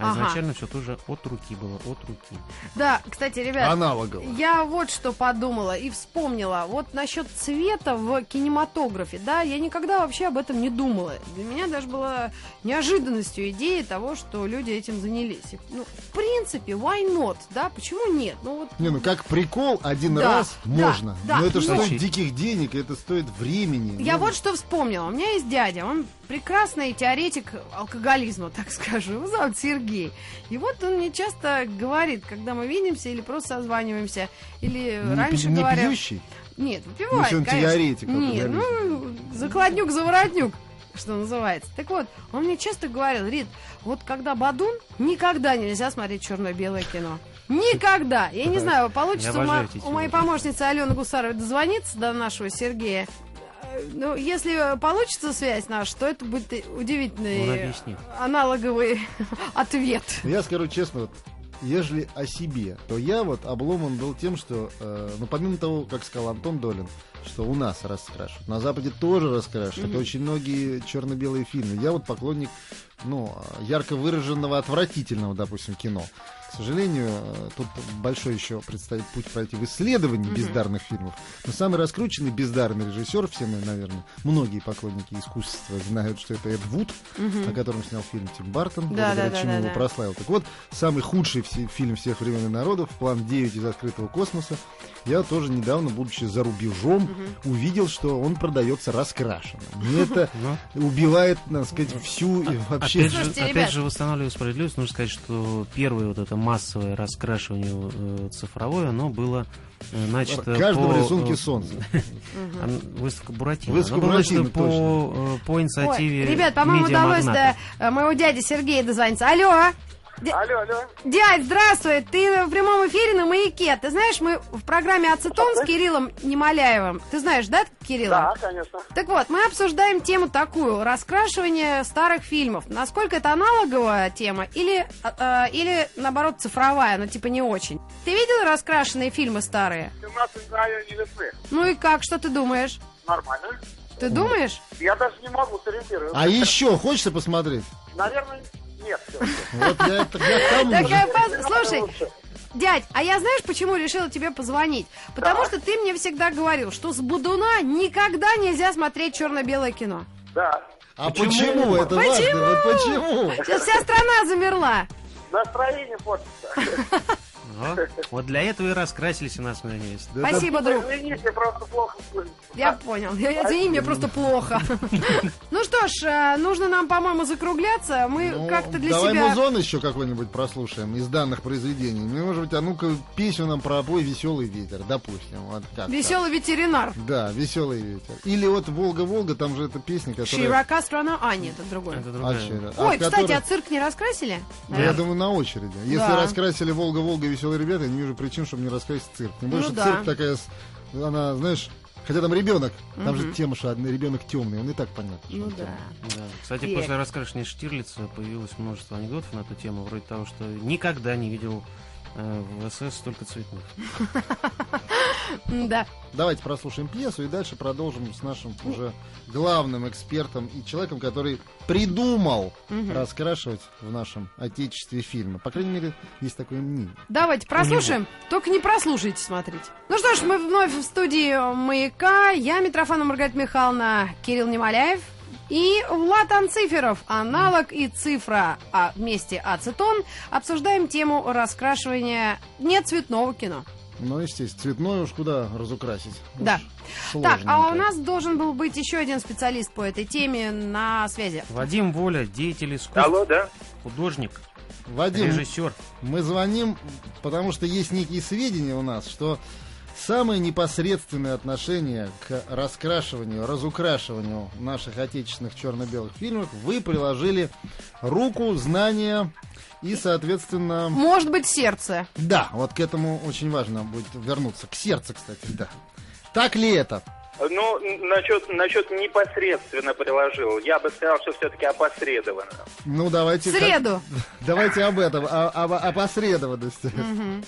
[SPEAKER 4] А
[SPEAKER 2] Ага.
[SPEAKER 4] изначально все тоже от руки было, от руки.
[SPEAKER 2] Да, кстати, ребят,
[SPEAKER 3] Аналогово.
[SPEAKER 2] Я вот что подумала и вспомнила. Вот насчет цвета в кинематографе, да, я никогда вообще об этом не думала. Для меня даже была неожиданностью идея того, что люди этим занялись. Ну, в принципе, why not, да, почему нет? Ну вот
[SPEAKER 3] Не, ну как прикол один
[SPEAKER 2] Да,
[SPEAKER 3] раз
[SPEAKER 2] да,
[SPEAKER 3] можно.
[SPEAKER 2] да,
[SPEAKER 3] но это же
[SPEAKER 2] но-
[SPEAKER 3] стоит диких денег, это стоит времени.
[SPEAKER 2] Я
[SPEAKER 3] Ну,
[SPEAKER 2] вот что вспомнила. У меня есть дядя, он прекрасный теоретик алкоголизма, так скажу. Его зовут Сергей. И вот он мне часто говорит, когда мы видимся или просто созваниваемся, или
[SPEAKER 3] не
[SPEAKER 2] раньше
[SPEAKER 3] пи- не
[SPEAKER 2] говоря...
[SPEAKER 3] пьющий.
[SPEAKER 2] Нет,
[SPEAKER 3] Ну,
[SPEAKER 2] выпивает,
[SPEAKER 3] он
[SPEAKER 2] конечно.
[SPEAKER 3] теоретик
[SPEAKER 2] Нет, ну, закладнюк за воротнюк, что называется. Так вот, он мне часто говорил, Рит, вот когда Бадун, никогда нельзя смотреть черно-белое кино. Никогда. Я не знаю, получится у, мо- у моей помощницы Алены Гусаровой дозвониться до нашего Сергея. Ну, если получится связь наша, то это будет удивительный
[SPEAKER 4] объяснит.
[SPEAKER 2] аналоговый ответ.
[SPEAKER 3] Я скажу честно, вот, ежели о себе, то я вот обломан был тем, что, э, ну, помимо того, как сказал Антон Долин, что у нас раскрашивают, на Западе тоже раскрашивают, очень многие черно-белые фильмы. Я вот поклонник, ну, ярко выраженного, отвратительного, допустим, кино. К сожалению, э, тут большой еще предстоит путь пройти в исследовании бездарных фильмов. Но самый раскрученный бездарный режиссер, все мы, наверное, многие поклонники искусства знают, что это Эд Вуд, о котором снял фильм Тим Бартон,
[SPEAKER 2] Да,
[SPEAKER 3] благодаря
[SPEAKER 2] да,
[SPEAKER 3] чему
[SPEAKER 2] да,
[SPEAKER 3] его
[SPEAKER 2] да.
[SPEAKER 3] прославил. Так вот, самый худший все- фильм всех времен и народов, план 9 из открытого космоса, я тоже недавно, будучи за рубежом, увидел, что он продается раскрашенным. Мне это
[SPEAKER 4] Ну,
[SPEAKER 3] убивает, так сказать, всю и вообще...
[SPEAKER 4] Опять же, опять же, восстанавливая справедливость, нужно сказать, что первое вот это массовое раскрашивание э, цифровое, оно было э, начато
[SPEAKER 3] Каждого
[SPEAKER 4] по,
[SPEAKER 3] рисунки
[SPEAKER 4] э,
[SPEAKER 3] солнца.
[SPEAKER 4] Выставка Буратино.
[SPEAKER 3] Выставка Буратино,
[SPEAKER 4] по, э, по инициативе
[SPEAKER 2] Ой, ребят, по-моему, удалось до моего дяди Сергея дозвониться. Алло!
[SPEAKER 5] Алло, алло.
[SPEAKER 2] Дядь, здравствуй! Ты в прямом эфире на маяке. Ты знаешь, мы в программе «Ацетон» с Кириллом Немоляевым. Ты знаешь, да, Кирилла?
[SPEAKER 5] Да, конечно.
[SPEAKER 2] Так вот, мы обсуждаем тему такую. Раскрашивание старых фильмов. Насколько это аналоговая тема или, э, или наоборот, цифровая, но типа не очень. Ты видел раскрашенные фильмы старые?
[SPEAKER 5] 17 мгновений весны.
[SPEAKER 2] Ну и как, что ты думаешь?
[SPEAKER 5] Нормально.
[SPEAKER 2] Ты думаешь?
[SPEAKER 5] Я даже не могу сориентироваться.
[SPEAKER 3] А еще хочется посмотреть?
[SPEAKER 5] Наверное, нет.
[SPEAKER 3] Вот я, я
[SPEAKER 2] слушай, Дядь, а я знаешь, почему решила тебе позвонить? Потому что ты мне всегда говорил, что с Будуна никогда нельзя смотреть черно-белое кино.
[SPEAKER 5] Да.
[SPEAKER 3] А почему? Это важно.
[SPEAKER 2] Почему?
[SPEAKER 3] Вот почему?
[SPEAKER 2] Сейчас вся страна замерла.
[SPEAKER 5] Настроение портится.
[SPEAKER 4] Вот для этого и раскрасились у нас на
[SPEAKER 3] это-
[SPEAKER 2] Спасибо, друг.
[SPEAKER 5] Извините, просто плохо.
[SPEAKER 2] Я понял. Я, извини, мне просто плохо. Ну что ж, э, нужно нам, по-моему, закругляться. Мы
[SPEAKER 3] Ну,
[SPEAKER 2] как-то для
[SPEAKER 3] давай
[SPEAKER 2] себя...
[SPEAKER 3] музон еще какой-нибудь прослушаем из данных произведений. Ну, может быть, а ну-ка песню нам пропой «Веселый ветер», допустим. Вот как
[SPEAKER 2] Веселый ветеринар.
[SPEAKER 3] Да, «Веселый ветер». Или вот «Волга-Волга», там же эта песня, которая...
[SPEAKER 2] Широка страна... А, нет, это другое.
[SPEAKER 4] Это?
[SPEAKER 2] Ой, кстати, а цирк не раскрасили?
[SPEAKER 3] Да, я думаю, на очереди. Если раскрасили «Волга-Волга» «Веселые ребята», я не вижу причин, чтобы не раскрасить цирк. Тем более,
[SPEAKER 2] Ну
[SPEAKER 3] что
[SPEAKER 2] да.
[SPEAKER 3] цирк такая, она, знаешь, хотя там ребенок, там же тема, что ребенок темный, он и так понятно.
[SPEAKER 2] Ну да.
[SPEAKER 3] темный.
[SPEAKER 4] Да. Кстати,
[SPEAKER 2] Век.
[SPEAKER 4] после раскрашенной Штирлица появилось множество анекдотов на эту тему, вроде того, что никогда не видел э, в СС столько цветных.
[SPEAKER 2] Да.
[SPEAKER 3] Давайте прослушаем пьесу и дальше продолжим с нашим уже главным экспертом и человеком, который придумал раскрашивать в нашем отечестве фильмы. По крайней мере, есть такое мнение.
[SPEAKER 2] Давайте прослушаем. Только не прослушайте, смотрите. Ну что ж, мы вновь в студии «Маяка». Я, Митрофана Маргарита Михайловна, Кирилл Немоляев. И Влад Анциферов, аналог и цифра, а вместе ацетон, обсуждаем тему раскрашивания нецветного кино.
[SPEAKER 3] Ну, естественно, цветное уж куда разукрасить.
[SPEAKER 2] Да. Так, а у нас должен был быть еще один специалист по этой теме на связи.
[SPEAKER 4] Вадим Воля, деятель искусств,
[SPEAKER 5] Алло, да?
[SPEAKER 4] художник,
[SPEAKER 3] Вадим,
[SPEAKER 4] режиссер.
[SPEAKER 3] мы звоним, потому что есть некие сведения у нас, что самое непосредственное отношение к раскрашиванию, разукрашиванию наших отечественных черно-белых фильмов вы приложили руку, знания и, соответственно...
[SPEAKER 2] Может быть, сердце.
[SPEAKER 3] Да, вот к этому очень важно будет вернуться. К сердцу, кстати, да. Так ли это?
[SPEAKER 9] Ну, насчет, насчет непосредственно приложил. Я бы сказал, что все-таки опосредованно.
[SPEAKER 3] Ну, давайте...
[SPEAKER 2] В
[SPEAKER 3] как-
[SPEAKER 2] среду.
[SPEAKER 3] Давайте об этом, о, об опосредованности.
[SPEAKER 9] Э,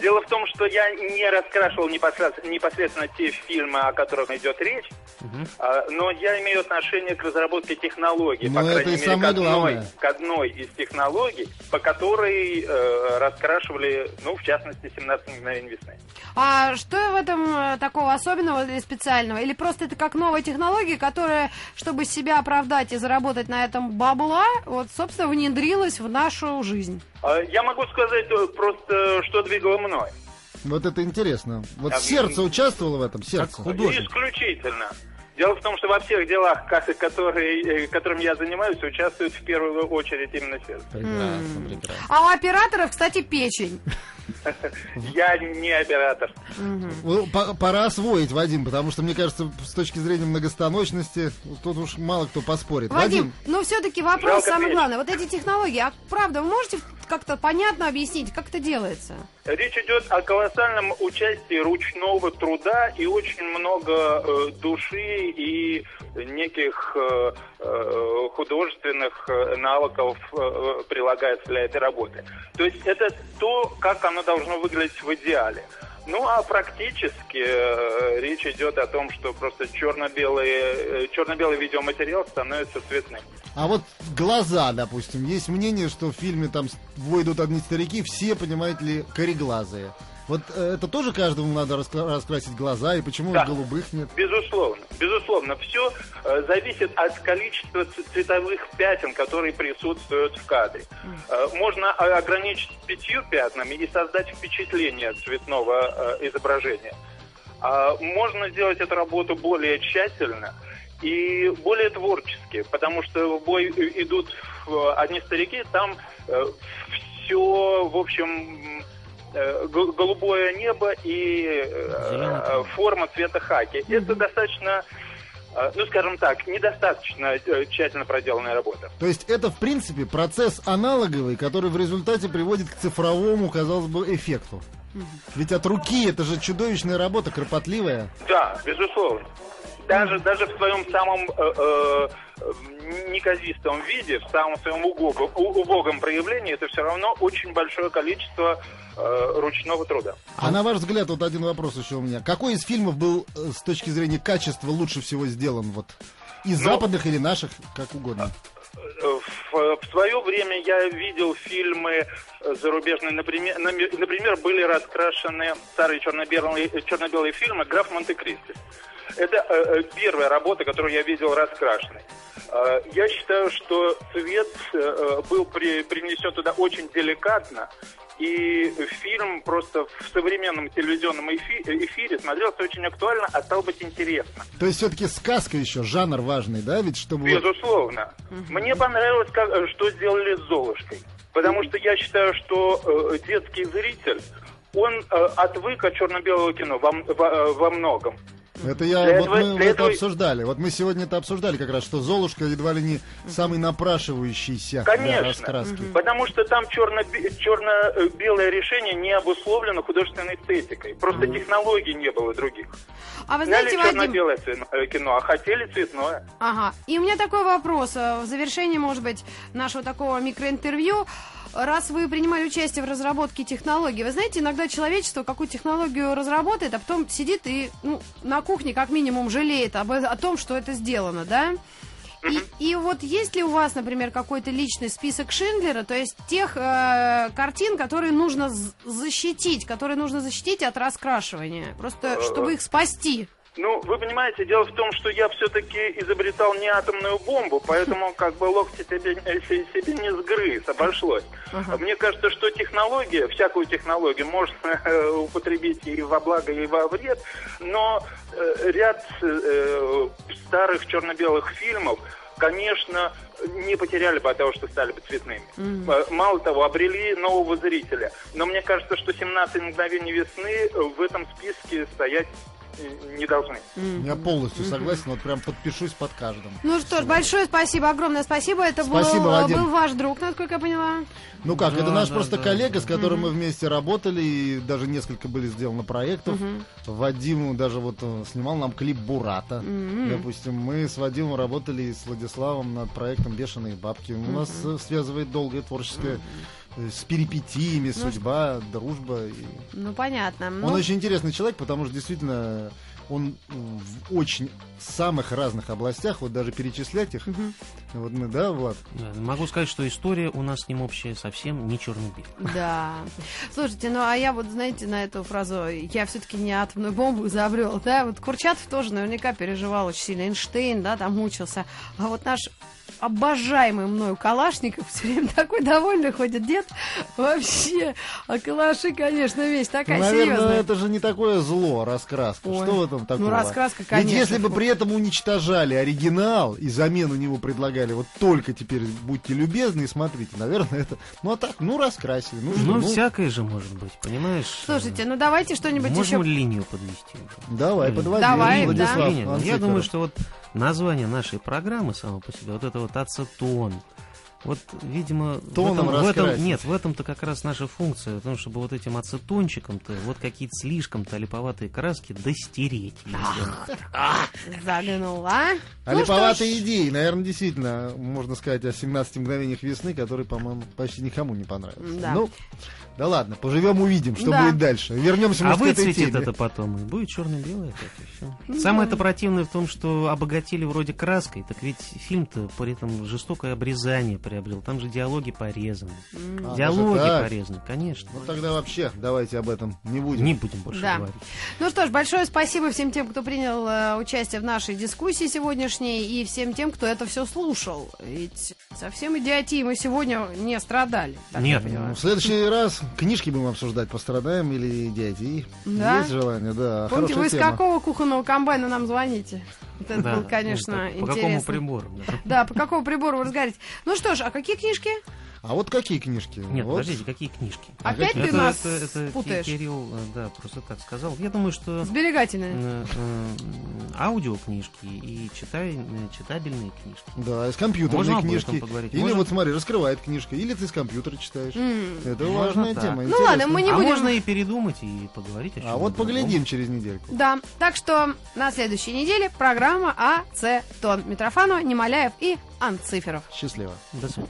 [SPEAKER 9] Дело в том, что я не раскрашивал непосредственно, непосредственно те фильмы, о которых идет речь, а, но я имею отношение к разработке технологий,
[SPEAKER 3] Ну,
[SPEAKER 9] по
[SPEAKER 3] это
[SPEAKER 9] крайней
[SPEAKER 3] и
[SPEAKER 9] мере, к одной,
[SPEAKER 3] главное.
[SPEAKER 9] к одной из технологий, по которой э, раскрашивали, ну, в частности, 17 мгновений весны.
[SPEAKER 2] А что в этом э, такого особенного или специального? Или просто это как новая технология, которая, чтобы себя оправдать и заработать на этом бабла, вот, собственно, внедрилась в нашу жизнь?
[SPEAKER 9] А, Я могу сказать э, просто, что двигало мной.
[SPEAKER 3] Вот это интересно. Вот
[SPEAKER 9] А,
[SPEAKER 3] сердце участвовало в этом? Сердце.
[SPEAKER 4] Как художник.
[SPEAKER 9] Исключительно. Дело в том, что во всех делах, которые, э, которыми я занимаюсь, участвует в первую очередь именно сердце.
[SPEAKER 3] Прекрасно, прекрасно.
[SPEAKER 2] А у операторов, кстати, печень.
[SPEAKER 9] Я не оператор.
[SPEAKER 3] Ну, по- Пора освоить, Вадим, потому что, мне кажется, с точки зрения многостаночности, тут уж мало кто поспорит.
[SPEAKER 2] Вадим, но все-таки вопрос самый главный. Вот эти технологии, а правда, вы можете как-то понятно объяснить, как это делается?
[SPEAKER 9] Речь идет о колоссальном участии ручного труда и очень много э, души и неких э, э, художественных э, навыков э, прилагается для этой работы. То есть это то, как оно должно выглядеть в идеале. Ну а практически э, речь идет о том, что просто черно-белый, э, черно-белый видеоматериал становится цветным.
[SPEAKER 3] А вот глаза, допустим. Есть мнение, что в фильме там с- «Двое идут одни старики», все, понимаете ли, кореглазые. Вот э, это тоже каждому надо раскра- раскрасить глаза, и почему
[SPEAKER 9] Да.
[SPEAKER 3] голубых нет?
[SPEAKER 9] Безусловно, безусловно, все зависит от количества цветовых пятен, которые присутствуют в кадре. Э, можно ограничить пятью пятнами и создать впечатление цветного э, изображения. А можно сделать эту работу более тщательно и более творчески, потому что в бой идут э, одни старики, там все, в общем, э, голубое небо и э, э, форма цвета хаки. Это достаточно, э, ну скажем так, недостаточно э, тщательно проделанная работа.
[SPEAKER 3] То есть это, в принципе, процесс аналоговый, который в результате приводит к цифровому, казалось бы, эффекту. Ведь от руки это же чудовищная работа, кропотливая.
[SPEAKER 9] Да, безусловно. Даже, даже в своем самом э, э, неказистом виде, в самом своем убогом, убогом проявлении, это все равно очень большое количество э, ручного труда.
[SPEAKER 3] А на ваш взгляд, вот один вопрос еще у меня. Какой из фильмов был э, с точки зрения качества лучше всего сделан? Вот из
[SPEAKER 9] Ну,
[SPEAKER 3] западных или наших, как угодно.
[SPEAKER 9] В, в свое время я видел фильмы зарубежные, например, например, были раскрашены старые черно-белые, черно-белые фильмы «Граф Монте-Кристо». Это э, э, первая работа, которую я видел раскрашенной. Э, я считаю, что цвет э, э, был при- принесен туда очень деликатно, и фильм просто в современном телевизионном эфи- эфире смотрелся очень актуально, а стал быть интересно.
[SPEAKER 3] То есть все-таки сказка еще, жанр важный, да? Ведь чтобы...
[SPEAKER 9] Безусловно. Мне понравилось, как, что сделали с Золушкой. Потому что я считаю, что э, детский зритель, он э, отвык от черно-белого кино во, м- во- э, во многом.
[SPEAKER 3] Это я,
[SPEAKER 9] Для
[SPEAKER 3] вот
[SPEAKER 9] этого-
[SPEAKER 3] мы
[SPEAKER 9] для
[SPEAKER 3] это
[SPEAKER 9] этого-
[SPEAKER 3] обсуждали. Вот мы сегодня это обсуждали как раз, что Золушка едва ли не самый напрашивающийся для
[SPEAKER 9] Конечно.
[SPEAKER 3] раскраски.
[SPEAKER 9] Потому что там черно- черно-белое решение не обусловлено художественной эстетикой. Просто технологий не было других.
[SPEAKER 2] А вы
[SPEAKER 9] Сняли
[SPEAKER 2] знаете, Вадим...
[SPEAKER 9] черно-белое э, кино, а хотели цветное.
[SPEAKER 2] Ага. И у меня такой вопрос. э, В завершении, может быть, нашего такого микроинтервью. Раз вы принимали участие в разработке технологий, вы знаете, иногда человечество какую технологию разработает, а потом сидит и ну, на кухне как минимум жалеет об, о том, что это сделано, да? И, и вот есть ли у вас, например, какой-то личный список Шиндлера, то есть тех э, картин, которые нужно защитить, которые нужно защитить от раскрашивания, просто чтобы их спасти?
[SPEAKER 9] Ну, вы понимаете, дело в том, что я все-таки изобретал не атомную бомбу, поэтому как бы локти себе, се- себе не сгрыз, обошлось. Мне кажется, что технология, всякую технологию можно э, употребить и во благо, и во вред, но э, ряд э, старых черно-белых фильмов, конечно, не потеряли бы от того, что стали бы цветными. Э, Мало того, обрели нового зрителя. Но мне кажется, что 17 мгновений весны в этом списке стоять не должны.
[SPEAKER 3] Я полностью согласен, вот прям подпишусь под каждым.
[SPEAKER 2] Ну что ж, большое спасибо, огромное спасибо. Это
[SPEAKER 3] Спасибо,
[SPEAKER 2] был,
[SPEAKER 3] Вадим.
[SPEAKER 2] был ваш друг, насколько я поняла.
[SPEAKER 3] Ну как, это
[SPEAKER 4] Да,
[SPEAKER 3] наш
[SPEAKER 4] да,
[SPEAKER 3] просто
[SPEAKER 4] да.
[SPEAKER 3] коллега, с которым мы вместе работали, и даже несколько были сделаны проектов. Вадим даже вот э, снимал нам клип Бурата. Допустим, мы с Вадимом работали и с Владиславом над проектом Бешеные бабки. У нас э, связывает долгое творческое э, с перипетиями, судьба, дружба. и-
[SPEAKER 2] Ну, понятно. Ну,
[SPEAKER 3] Он очень интересный человек, потому что действительно он в очень самых разных областях, вот даже перечислять их, вот мы, да, Влад?
[SPEAKER 4] Да, Могу сказать, что история у нас с ним общая совсем не черно-белая.
[SPEAKER 2] Да. Слушайте, ну а я вот, знаете, на эту фразу я все-таки не атомную бомбу изобрел, да, вот Курчатов тоже наверняка переживал очень сильно, Эйнштейн, да, там мучился, а вот наш обожаемый мною Калашников все время такой довольный ходит дед вообще а калаши конечно вещь такая
[SPEAKER 3] Ну, наверное,
[SPEAKER 2] серьезная
[SPEAKER 3] это же не такое зло, раскраска.
[SPEAKER 2] Ой.
[SPEAKER 3] Что в этом такого?
[SPEAKER 2] Ну, раскраска,
[SPEAKER 3] Ведь
[SPEAKER 2] конечно.
[SPEAKER 3] если бы при этом уничтожали оригинал и замену него предлагали, вот только теперь будьте любезны и смотрите, наверное, это... Ну, а так, ну, раскрасили. Ну,
[SPEAKER 4] Ну,
[SPEAKER 3] ну,
[SPEAKER 4] всякое же может быть, понимаешь?
[SPEAKER 2] слушайте ну давайте что-нибудь
[SPEAKER 4] Можно
[SPEAKER 2] еще
[SPEAKER 4] линию подвести уже?
[SPEAKER 3] Давай, подводи.
[SPEAKER 2] Давай,
[SPEAKER 3] Владислав
[SPEAKER 2] да.
[SPEAKER 4] Ну, Я думаю, что вот название нашей программы само по себе, вот это вот ацетон, вот, видимо, в этом, в этом- нет, в этом-то как раз наша функция, в том, чтобы вот этим ацетончиком-то вот какие-то слишком-то липоватые краски достереть.
[SPEAKER 2] загнула
[SPEAKER 3] А липоватые идеи, наверное, действительно, можно сказать о 17 мгновениях весны, который, по-моему, почти никому не понравился.
[SPEAKER 2] Да.
[SPEAKER 3] Ну, да ладно, поживем, увидим, что
[SPEAKER 2] Да.
[SPEAKER 3] будет дальше. Вернемся,
[SPEAKER 4] А
[SPEAKER 3] может, к этой
[SPEAKER 4] выцветит
[SPEAKER 3] теме.
[SPEAKER 4] это потом, и будет черно-белое.
[SPEAKER 2] Ну
[SPEAKER 4] Самое это противное в том, что обогатили вроде краской, так ведь фильм-то при этом жестокое обрезание приобрел. Там же диалоги порезаны.
[SPEAKER 3] А,
[SPEAKER 4] диалоги
[SPEAKER 3] так?
[SPEAKER 4] порезаны, конечно.
[SPEAKER 3] Ну, тогда вообще давайте об этом не будем.
[SPEAKER 4] Не будем больше
[SPEAKER 2] Да.
[SPEAKER 4] говорить.
[SPEAKER 2] Ну что ж, большое спасибо всем тем, кто принял э, участие в нашей дискуссии сегодняшней, и всем тем, кто это все слушал. Ведь совсем идиотией мы сегодня не страдали.
[SPEAKER 4] Нет.
[SPEAKER 3] Ну, в следующий раз книжки будем обсуждать, пострадаем или дяди.
[SPEAKER 2] Да?
[SPEAKER 3] Есть желание, да.
[SPEAKER 2] Помните,
[SPEAKER 3] хорошая
[SPEAKER 2] вы из
[SPEAKER 3] тема.
[SPEAKER 2] какого кухонного комбайна нам звоните? Это
[SPEAKER 4] Да,
[SPEAKER 2] было, конечно,
[SPEAKER 4] ну, по, по какому
[SPEAKER 2] интересно.
[SPEAKER 4] прибору? Да,
[SPEAKER 2] по какому прибору вы разговариваете. Ну что ж, а какие книжки?
[SPEAKER 3] А вот какие книжки?
[SPEAKER 4] Нет,
[SPEAKER 3] вот.
[SPEAKER 4] подождите, какие книжки?
[SPEAKER 3] А
[SPEAKER 2] Опять
[SPEAKER 3] какие?
[SPEAKER 2] ты нас
[SPEAKER 4] это, это
[SPEAKER 2] путаешь.
[SPEAKER 4] Ки- Кирилл, э, да, просто так сказал. Я думаю, что
[SPEAKER 2] Сберегательные.
[SPEAKER 4] э, э, аудиокнижки и читай, читабельные книжки.
[SPEAKER 3] Да, из компьютерной
[SPEAKER 4] Можно об
[SPEAKER 3] книжки.
[SPEAKER 4] этом поговорить?
[SPEAKER 3] Или
[SPEAKER 4] Можно?
[SPEAKER 3] вот смотри, раскрывает книжка, или ты с компьютера читаешь.
[SPEAKER 2] М.
[SPEAKER 3] Это
[SPEAKER 4] Можно
[SPEAKER 3] важная
[SPEAKER 4] так.
[SPEAKER 3] тема.
[SPEAKER 2] Ну
[SPEAKER 3] интересно.
[SPEAKER 2] ладно, мы не
[SPEAKER 4] а
[SPEAKER 2] будем...
[SPEAKER 4] можно и передумать, и поговорить о
[SPEAKER 3] А
[SPEAKER 4] чем
[SPEAKER 3] вот поглядим через недельку.
[SPEAKER 2] Да, так что на следующей неделе программа АЦ Тон. Митрофанова, Немоляев и Анциферов.
[SPEAKER 3] Счастливо.
[SPEAKER 4] До свидания.